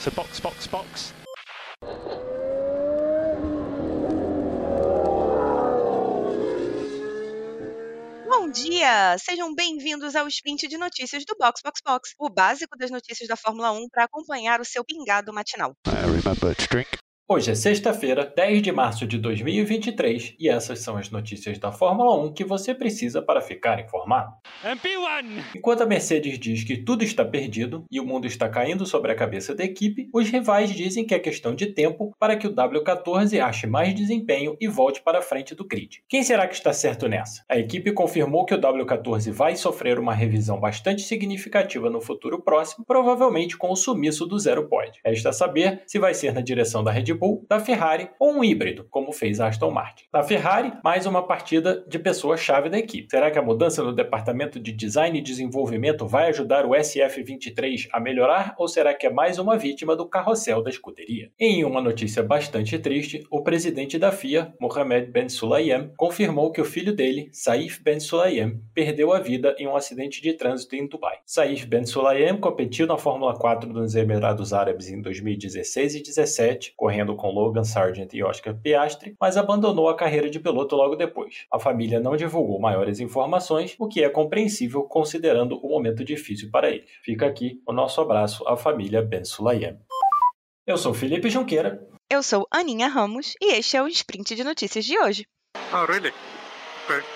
So box, box, box. Bom dia! Sejam bem-vindos ao sprint de notícias do Box Box Box, o básico das notícias da Fórmula 1 para acompanhar o seu pingado matinal. I remember to drink. Hoje é sexta-feira, 10 de março de 2023, e essas são as notícias da Fórmula 1 que você precisa para ficar informado. MP1! Enquanto a Mercedes diz que tudo está perdido e o mundo está caindo sobre a cabeça da equipe, os rivais dizem que é questão de tempo para que o W14 ache mais desempenho e volte para a frente do grid. Quem será que está certo nessa? A equipe confirmou que o W14 vai sofrer uma revisão bastante significativa no futuro próximo, provavelmente com o sumiço do zero pod. Resta saber se vai ser na direção da Red Bull, da Ferrari ou um híbrido, como fez a Aston Martin. Na Ferrari, mais uma partida de pessoa-chave da equipe. Será que a mudança no departamento de design e desenvolvimento vai ajudar o SF23 a melhorar ou será que é mais uma vítima do carrossel da escuderia? Em uma notícia bastante triste, o presidente da FIA, Mohamed Ben Sulayem, confirmou que o filho dele, Saif Ben Sulayem, perdeu a vida em um acidente de trânsito em Dubai. Saif Ben Sulayem competiu na Fórmula 4 dos Emirados Árabes em 2016 e 2017, correndo com Logan Sargent e Oscar Piastri, mas abandonou a carreira de piloto logo depois. A família não divulgou maiores informações, o que é compreensível considerando o momento difícil para ele. Fica aqui o nosso abraço à família Ben Sulayem. Eu sou Felipe Junqueira. Eu sou Aninha Ramos e este é o sprint de notícias de hoje. Oh, really? Okay.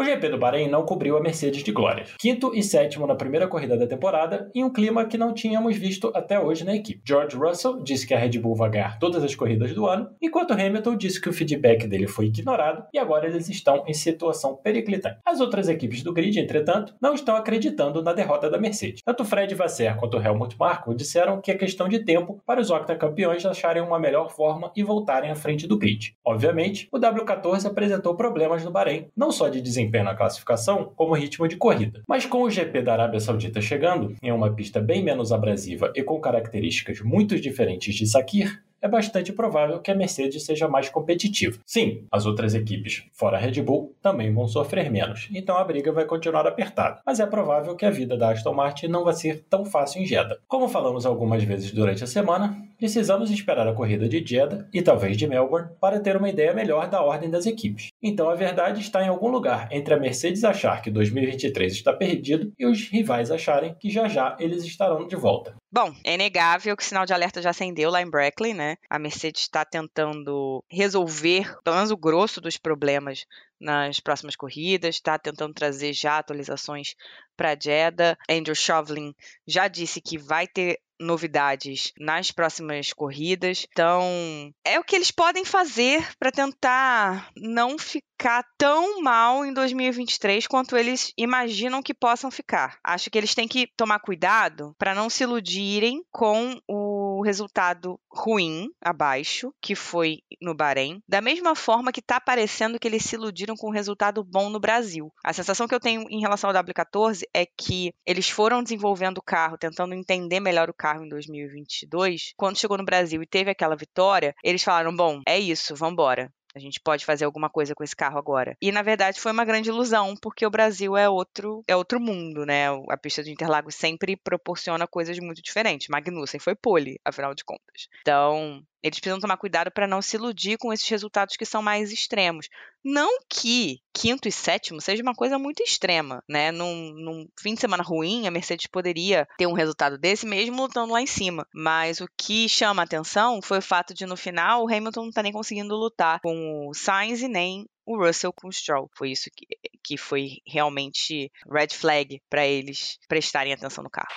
O GP do Bahrein não cobriu a Mercedes de glórias. Quinto e sétimo na primeira corrida da temporada, em um clima que não tínhamos visto até hoje na equipe. George Russell disse que a Red Bull vai ganhar todas as corridas do ano, enquanto Hamilton disse que o feedback dele foi ignorado e agora eles estão em situação periclitante. As outras equipes do grid, entretanto, não estão acreditando na derrota da Mercedes. Tanto Fred Vasser quanto Helmut Marko disseram que é questão de tempo para os octacampeões acharem uma melhor forma e voltarem à frente do grid. Obviamente, o W14 apresentou problemas no Bahrein, não só de desempenho na classificação, como ritmo de corrida. Mas com o GP da Arábia Saudita chegando, em uma pista bem menos abrasiva e com características muito diferentes de Sakir, é bastante provável que a Mercedes seja mais competitiva. Sim, as outras equipes, fora a Red Bull, também vão sofrer menos, então a briga vai continuar apertada. Mas é provável que a vida da Aston Martin não vai ser tão fácil em Jeddah. Como falamos algumas vezes durante a semana, precisamos esperar a corrida de Jeddah e talvez de Melbourne para ter uma ideia melhor da ordem das equipes. Então a verdade está em algum lugar entre a Mercedes achar que 2023 está perdido e os rivais acharem que já já eles estarão de volta. Bom, é inegável que o sinal de alerta já acendeu lá em Brackley, né? A Mercedes está tentando resolver, pelo menos o grosso dos problemas nas próximas corridas, está tentando trazer já atualizações para Jeddah. Andrew Shovlin já disse que vai ter novidades nas próximas corridas. Então, é o que eles podem fazer para tentar não ficar tão mal em 2023 quanto eles imaginam que possam ficar. Acho que eles têm que tomar cuidado para não se iludirem com o resultado ruim abaixo, que foi no Bahrein, da mesma forma que está parecendo que eles se iludiram com o resultado bom no Brasil. A sensação que eu tenho em relação ao W14 é que eles foram desenvolvendo o carro, tentando entender melhor o carro em 2022. Quando chegou no Brasil e teve aquela vitória, eles falaram: bom, é isso, vamos embora. A gente pode fazer alguma coisa com esse carro agora. E na verdade foi uma grande ilusão, porque o Brasil é outro, é outro mundo, né? A pista de Interlagos sempre proporciona coisas muito diferentes. Magnussen foi pole, afinal de contas. Então, eles precisam tomar cuidado para não se iludir com esses resultados que são mais extremos. Não que quinto e sétimo seja uma coisa muito extrema, né? Num, num, fim de semana ruim, a Mercedes poderia ter um resultado desse mesmo lutando lá em cima. Mas o que chama atenção foi o fato de no final o Hamilton não tá nem conseguindo lutar com o Sainz e nem o Russell com o Stroll. Foi isso que, que foi realmente red flag para eles prestarem atenção no carro.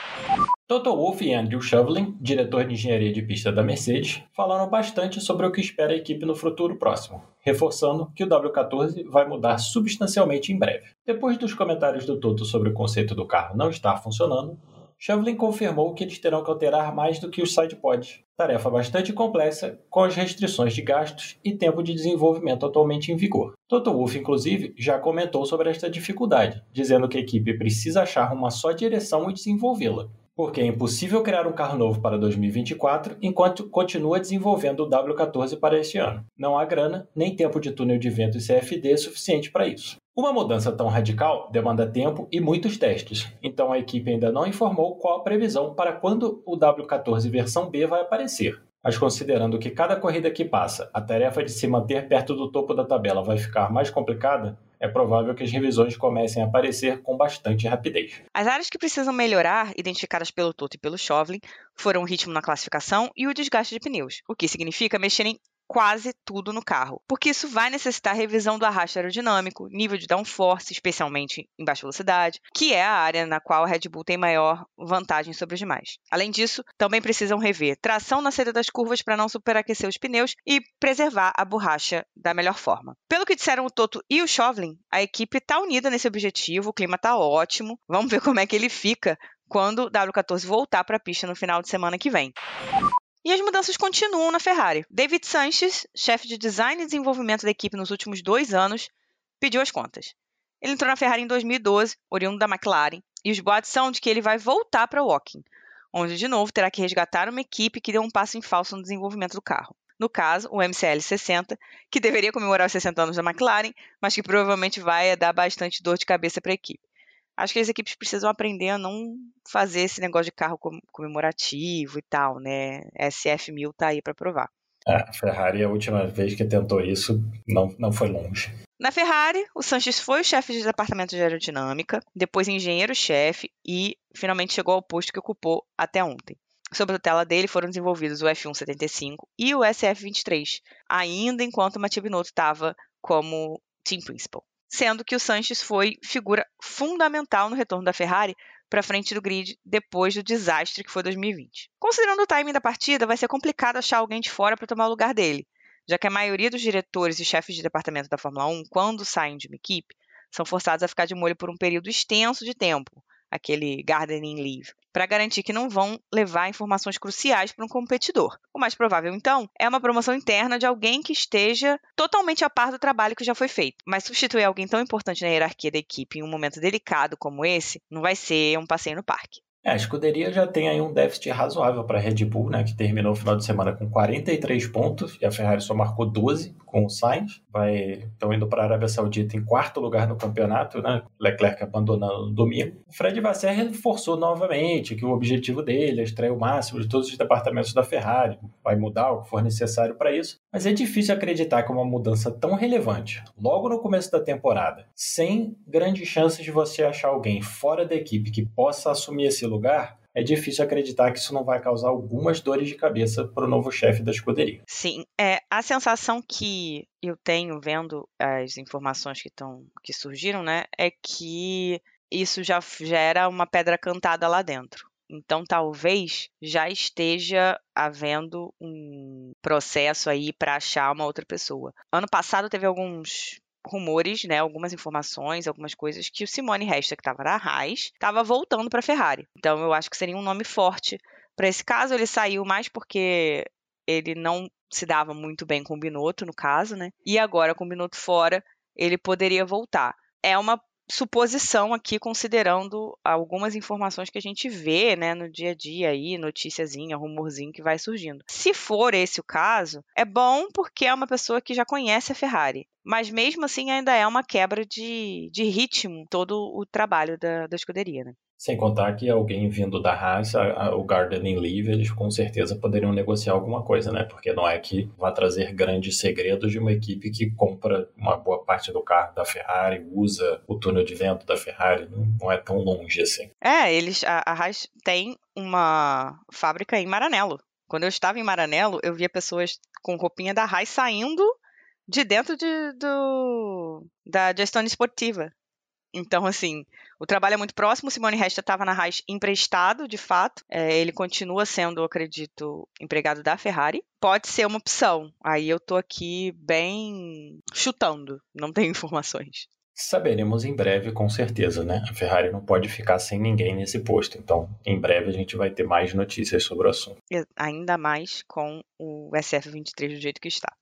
Toto Wolff e Andrew Shovlin, diretor de engenharia de pista da Mercedes, falaram bastante sobre o que espera a equipe no futuro próximo, reforçando que o W14 vai mudar substancialmente em breve. Depois dos comentários do Toto sobre o conceito do carro não estar funcionando, Shovlin confirmou que eles terão que alterar mais do que os sidepods, tarefa bastante complexa com as restrições de gastos e tempo de desenvolvimento atualmente em vigor. Toto Wolff, inclusive, já comentou sobre esta dificuldade, dizendo que a equipe precisa achar uma só direção e desenvolvê-la. Porque é impossível criar um carro novo para 2024 enquanto continua desenvolvendo o W14 para este ano. Não há grana, nem tempo de túnel de vento e CFD suficiente para isso. Uma mudança tão radical demanda tempo e muitos testes, então a equipe ainda não informou qual a previsão para quando o W14 versão B vai aparecer. Mas considerando que cada corrida que passa, a tarefa de se manter perto do topo da tabela vai ficar mais complicada, é provável que as revisões comecem a aparecer com bastante rapidez. As áreas que precisam melhorar, identificadas pelo Toto e pelo Chauvelin, foram o ritmo na classificação e o desgaste de pneus, o que significa mexer em quase tudo no carro, porque isso vai necessitar revisão do arrasto aerodinâmico, nível de downforce, especialmente em baixa velocidade, que é a área na qual a Red Bull tem maior vantagem sobre os demais. Além disso, também precisam rever tração na saída das curvas para não superaquecer os pneus e preservar a borracha da melhor forma. Pelo que disseram o Toto e o Chauvelin, a equipe está unida nesse objetivo, o clima está ótimo. Vamos ver como é que ele fica quando o W14 voltar para a pista no final de semana que vem. E as mudanças continuam na Ferrari. David Sanches, chefe de design e desenvolvimento da equipe nos últimos dois anos, pediu as contas. Ele entrou na Ferrari em 2012, oriundo da McLaren, e os boatos são de que ele vai voltar para Woking, onde de novo terá que resgatar uma equipe que deu um passo em falso no desenvolvimento do carro. No caso, o MCL 60, que deveria comemorar os 60 anos da McLaren, mas que provavelmente vai dar bastante dor de cabeça para a equipe. Acho que as equipes precisam aprender a não fazer esse negócio de carro comemorativo e tal, né? SF1000 tá aí para provar. É, a Ferrari, a última vez que tentou isso, não, não foi longe. Na Ferrari, o Sanches foi o chefe de departamento de aerodinâmica, depois engenheiro-chefe e finalmente chegou ao posto que ocupou até ontem. Sob a tutela dele foram desenvolvidos o F175 e o SF23, ainda enquanto o Mattia Binotto estava como team principal sendo que o Sanches foi figura fundamental no retorno da Ferrari para frente do grid depois do desastre que foi 2020. Considerando o timing da partida, vai ser complicado achar alguém de fora para tomar o lugar dele, já que a maioria dos diretores e chefes de departamento da Fórmula 1, quando saem de uma equipe, são forçados a ficar de molho por um período extenso de tempo, aquele gardening leave, para garantir que não vão levar informações cruciais para um competidor. O mais provável, então, é uma promoção interna de alguém que esteja totalmente a par do trabalho que já foi feito. Mas substituir alguém tão importante na hierarquia da equipe em um momento delicado como esse não vai ser um passeio no parque. É, a escuderia já tem aí um déficit razoável para a Red Bull, né, que terminou o final de semana com 43 pontos e a Ferrari só marcou 12 com o Sainz. Vai, estão indo para a Arábia Saudita em quarto lugar no campeonato, né? Leclerc abandonando no domingo. O Fred Vasseur reforçou novamente que o objetivo dele é extrair o máximo de todos os departamentos da Ferrari. Vai mudar o que for necessário para isso. Mas é difícil acreditar que uma mudança tão relevante, logo no começo da temporada, sem grandes chances de você achar alguém fora da equipe que possa assumir esse lugar, é difícil acreditar que isso não vai causar algumas dores de cabeça para o novo chefe da escuderia. Sim, é a sensação que eu tenho vendo as informações que estão que surgiram, né, é que isso já gera uma pedra cantada lá dentro. Então, talvez já esteja havendo um processo aí para achar uma outra pessoa. Ano passado teve alguns rumores, né, algumas informações, algumas coisas que o Simone Resta, que estava na Haas, estava voltando para a Ferrari. Então eu acho que seria um nome forte para esse caso. Ele saiu mais porque ele não se dava muito bem com o Binotto, no caso, né? E agora com o Binotto fora, ele poderia voltar. É uma suposição aqui, considerando algumas informações que a gente vê né, no dia a dia aí, noticiazinha, rumorzinho que vai surgindo. Se for esse o caso, é bom porque é uma pessoa que já conhece a Ferrari. Mas mesmo assim ainda é uma quebra de, de ritmo todo o trabalho da, da escuderia, né? Sem contar que alguém vindo da Haas, o Gardening Leave, eles com certeza poderiam negociar alguma coisa, né? Porque não é que vai trazer grandes segredos de uma equipe que compra uma boa parte do carro da Ferrari, usa o túnel de vento da Ferrari, não é tão longe assim. É, eles, a, a Haas tem uma fábrica em Maranello. Quando eu estava em Maranello, eu via pessoas com roupinha da Haas saindo de dentro de, do, da gestão esportiva. Então, assim, o trabalho é muito próximo. O Simone Resta estava na Haas emprestado, de fato. É, ele continua sendo, acredito, empregado da Ferrari. Pode ser uma opção. Aí eu tô aqui bem chutando, não tenho informações. Saberemos em breve, com certeza, né? A Ferrari não pode ficar sem ninguém nesse posto. Então, em breve a gente vai ter mais notícias sobre o assunto. Ainda mais com o SF23 do jeito que está.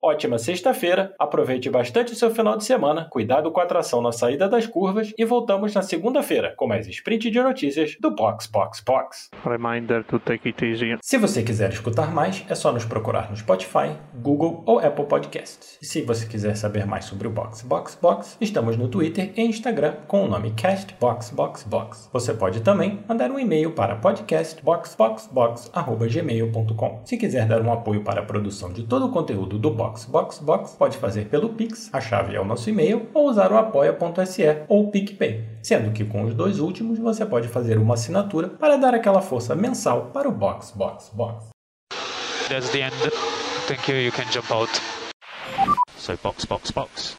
Ótima sexta-feira, aproveite bastante o seu final de semana, cuidado com a tração na saída das curvas e voltamos na segunda-feira com mais sprint de notícias do Box Box Box. Reminder to take it easy. Se você quiser escutar mais, é só nos procurar no Spotify, Google ou Apple Podcasts. E se você quiser saber mais sobre o Box Box Box, estamos no Twitter e Instagram com o nome CastBoxBoxBox. Você pode também mandar um e-mail para podcastboxboxbox@gmail.com. Se quiser dar um apoio para a produção de todo o conteúdo do Box Box Box, pode fazer pelo Pix, a chave é o nosso e-mail, ou usar o apoia.se ou PicPay. Sendo que com os dois últimos você pode fazer uma assinatura para dar aquela força mensal para o Box Box Box. That's the end. Thank you. You can jump out. So box, box, box.